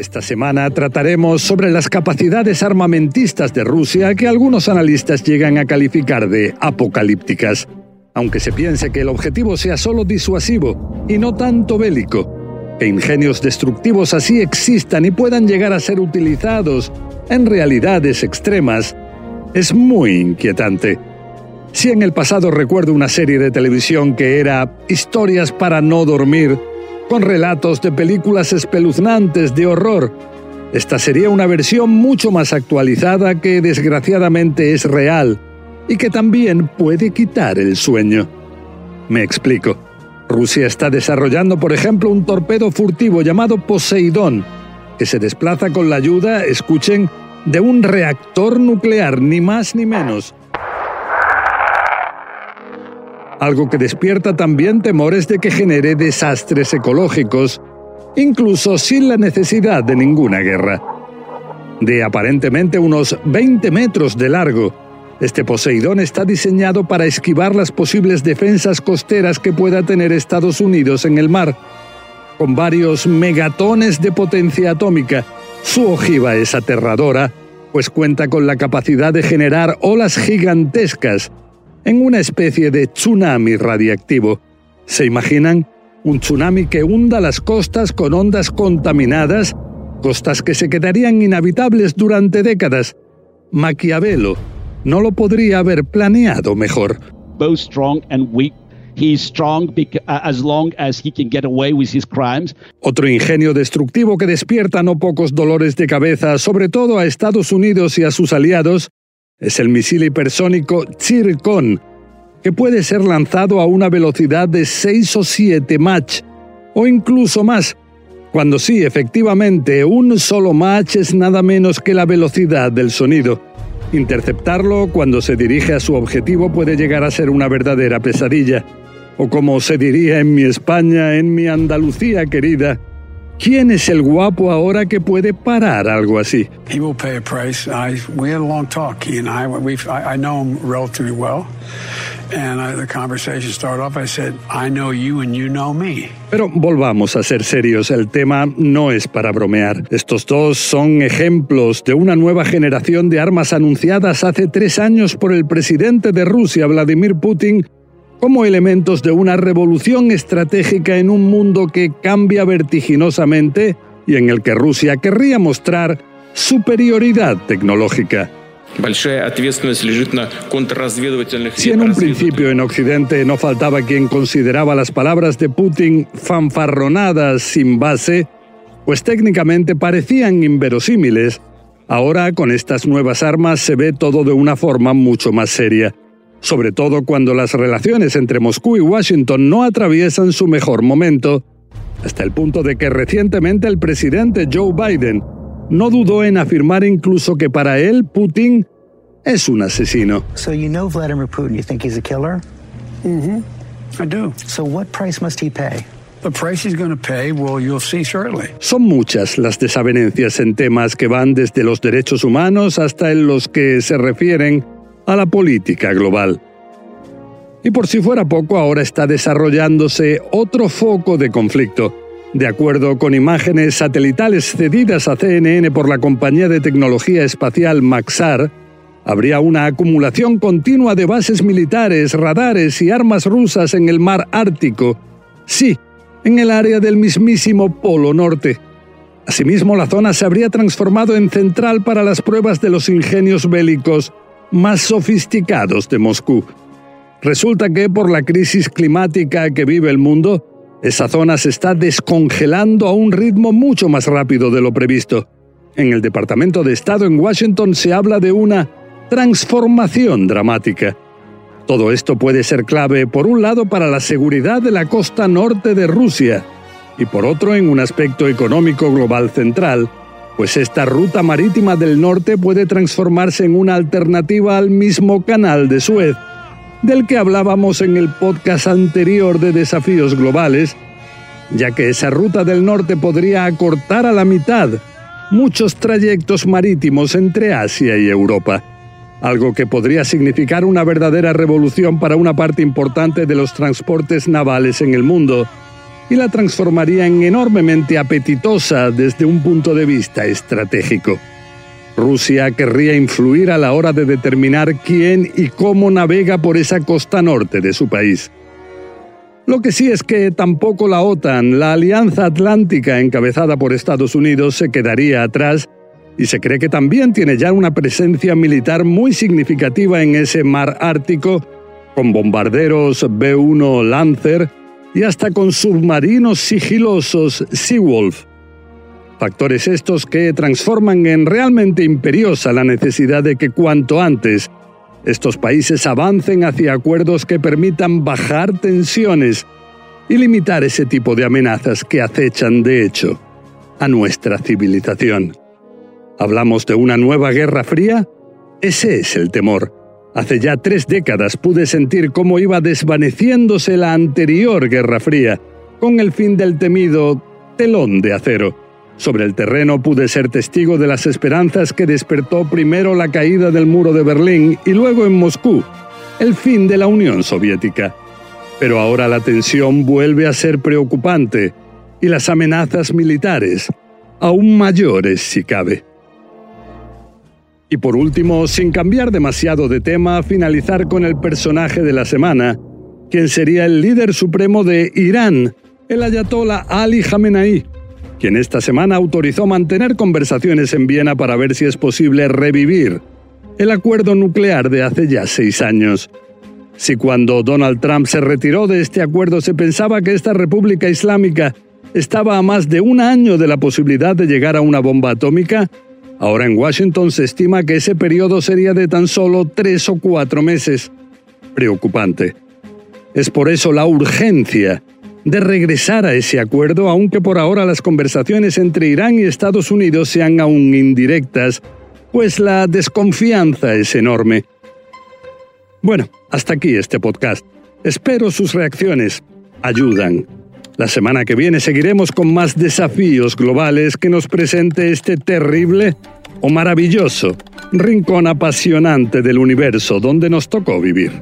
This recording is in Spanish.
Esta semana trataremos sobre las capacidades armamentistas de Rusia que algunos analistas llegan a calificar de apocalípticas, aunque se piense que el objetivo sea solo disuasivo y no tanto bélico. Que ingenios destructivos así existan y puedan llegar a ser utilizados en realidades extremas es muy inquietante. Si en el pasado recuerdo una serie de televisión que era Historias para no dormir, con relatos de películas espeluznantes de horror. Esta sería una versión mucho más actualizada que desgraciadamente es real y que también puede quitar el sueño. Me explico. Rusia está desarrollando, por ejemplo, un torpedo furtivo llamado Poseidón, que se desplaza con la ayuda, escuchen, de un reactor nuclear, ni más ni menos algo que despierta también temores de que genere desastres ecológicos, incluso sin la necesidad de ninguna guerra. De aparentemente unos 20 metros de largo, este Poseidón está diseñado para esquivar las posibles defensas costeras que pueda tener Estados Unidos en el mar. Con varios megatones de potencia atómica, su ojiva es aterradora, pues cuenta con la capacidad de generar olas gigantescas en una especie de tsunami radiactivo. ¿Se imaginan? Un tsunami que hunda las costas con ondas contaminadas, costas que se quedarían inhabitables durante décadas. Maquiavelo no lo podría haber planeado mejor. Otro ingenio destructivo que despierta no pocos dolores de cabeza, sobre todo a Estados Unidos y a sus aliados, es el misil hipersónico Chircon, que puede ser lanzado a una velocidad de 6 o 7 Mach, o incluso más, cuando sí, efectivamente, un solo Mach es nada menos que la velocidad del sonido. Interceptarlo cuando se dirige a su objetivo puede llegar a ser una verdadera pesadilla, o como se diría en mi España, en mi Andalucía querida, ¿Quién es el guapo ahora que puede parar algo así? Pero volvamos a ser serios, el tema no es para bromear. Estos dos son ejemplos de una nueva generación de armas anunciadas hace tres años por el presidente de Rusia, Vladimir Putin, como elementos de una revolución estratégica en un mundo que cambia vertiginosamente y en el que Rusia querría mostrar superioridad tecnológica. Si en un principio en Occidente no faltaba quien consideraba las palabras de Putin fanfarronadas sin base, pues técnicamente parecían inverosímiles, ahora con estas nuevas armas se ve todo de una forma mucho más seria sobre todo cuando las relaciones entre Moscú y Washington no atraviesan su mejor momento, hasta el punto de que recientemente el presidente Joe Biden no dudó en afirmar incluso que para él Putin es un asesino. So you know Vladimir Putin, you think he's a killer? Mm-hmm. I do. So what price must he pay? The price he's going to pay, well, you'll see shortly. Son muchas las desavenencias en temas que van desde los derechos humanos hasta en los que se refieren a la política global. Y por si fuera poco, ahora está desarrollándose otro foco de conflicto. De acuerdo con imágenes satelitales cedidas a CNN por la compañía de tecnología espacial Maxar, habría una acumulación continua de bases militares, radares y armas rusas en el mar Ártico. Sí, en el área del mismísimo Polo Norte. Asimismo, la zona se habría transformado en central para las pruebas de los ingenios bélicos más sofisticados de Moscú. Resulta que por la crisis climática que vive el mundo, esa zona se está descongelando a un ritmo mucho más rápido de lo previsto. En el Departamento de Estado en Washington se habla de una transformación dramática. Todo esto puede ser clave, por un lado, para la seguridad de la costa norte de Rusia y por otro, en un aspecto económico global central, pues esta ruta marítima del norte puede transformarse en una alternativa al mismo canal de Suez, del que hablábamos en el podcast anterior de desafíos globales, ya que esa ruta del norte podría acortar a la mitad muchos trayectos marítimos entre Asia y Europa, algo que podría significar una verdadera revolución para una parte importante de los transportes navales en el mundo, y la transformaría en enormemente apetitosa desde un punto de vista estratégico. Rusia querría influir a la hora de determinar quién y cómo navega por esa costa norte de su país. Lo que sí es que tampoco la OTAN, la Alianza Atlántica encabezada por Estados Unidos, se quedaría atrás y se cree que también tiene ya una presencia militar muy significativa en ese mar Ártico, con bombarderos B-1 Lancer y hasta con submarinos sigilosos Seawolf. Factores estos que transforman en realmente imperiosa la necesidad de que cuanto antes estos países avancen hacia acuerdos que permitan bajar tensiones y limitar ese tipo de amenazas que acechan, de hecho, a nuestra civilización. ¿Hablamos de una nueva guerra fría? Ese es el temor. Hace ya tres décadas pude sentir cómo iba desvaneciéndose la anterior Guerra Fría, con el fin del temido telón de acero. Sobre el terreno pude ser testigo de las esperanzas que despertó primero la caída del muro de Berlín y luego en Moscú, el fin de la Unión Soviética. Pero ahora la tensión vuelve a ser preocupante y las amenazas militares aún mayores si cabe. Y por último, sin cambiar demasiado de tema, finalizar con el personaje de la semana, quien sería el líder supremo de Irán, el ayatollah Ali Khamenei, quien esta semana autorizó mantener conversaciones en Viena para ver si es posible revivir el acuerdo nuclear de hace ya seis años. Si cuando Donald Trump se retiró de este acuerdo se pensaba que esta República Islámica estaba a más de un año de la posibilidad de llegar a una bomba atómica, Ahora en Washington se estima que ese periodo sería de tan solo tres o cuatro meses. Preocupante. Es por eso la urgencia de regresar a ese acuerdo, aunque por ahora las conversaciones entre Irán y Estados Unidos sean aún indirectas, pues la desconfianza es enorme. Bueno, hasta aquí este podcast. Espero sus reacciones. Ayudan. La semana que viene seguiremos con más desafíos globales que nos presente este terrible o maravilloso rincón apasionante del universo donde nos tocó vivir.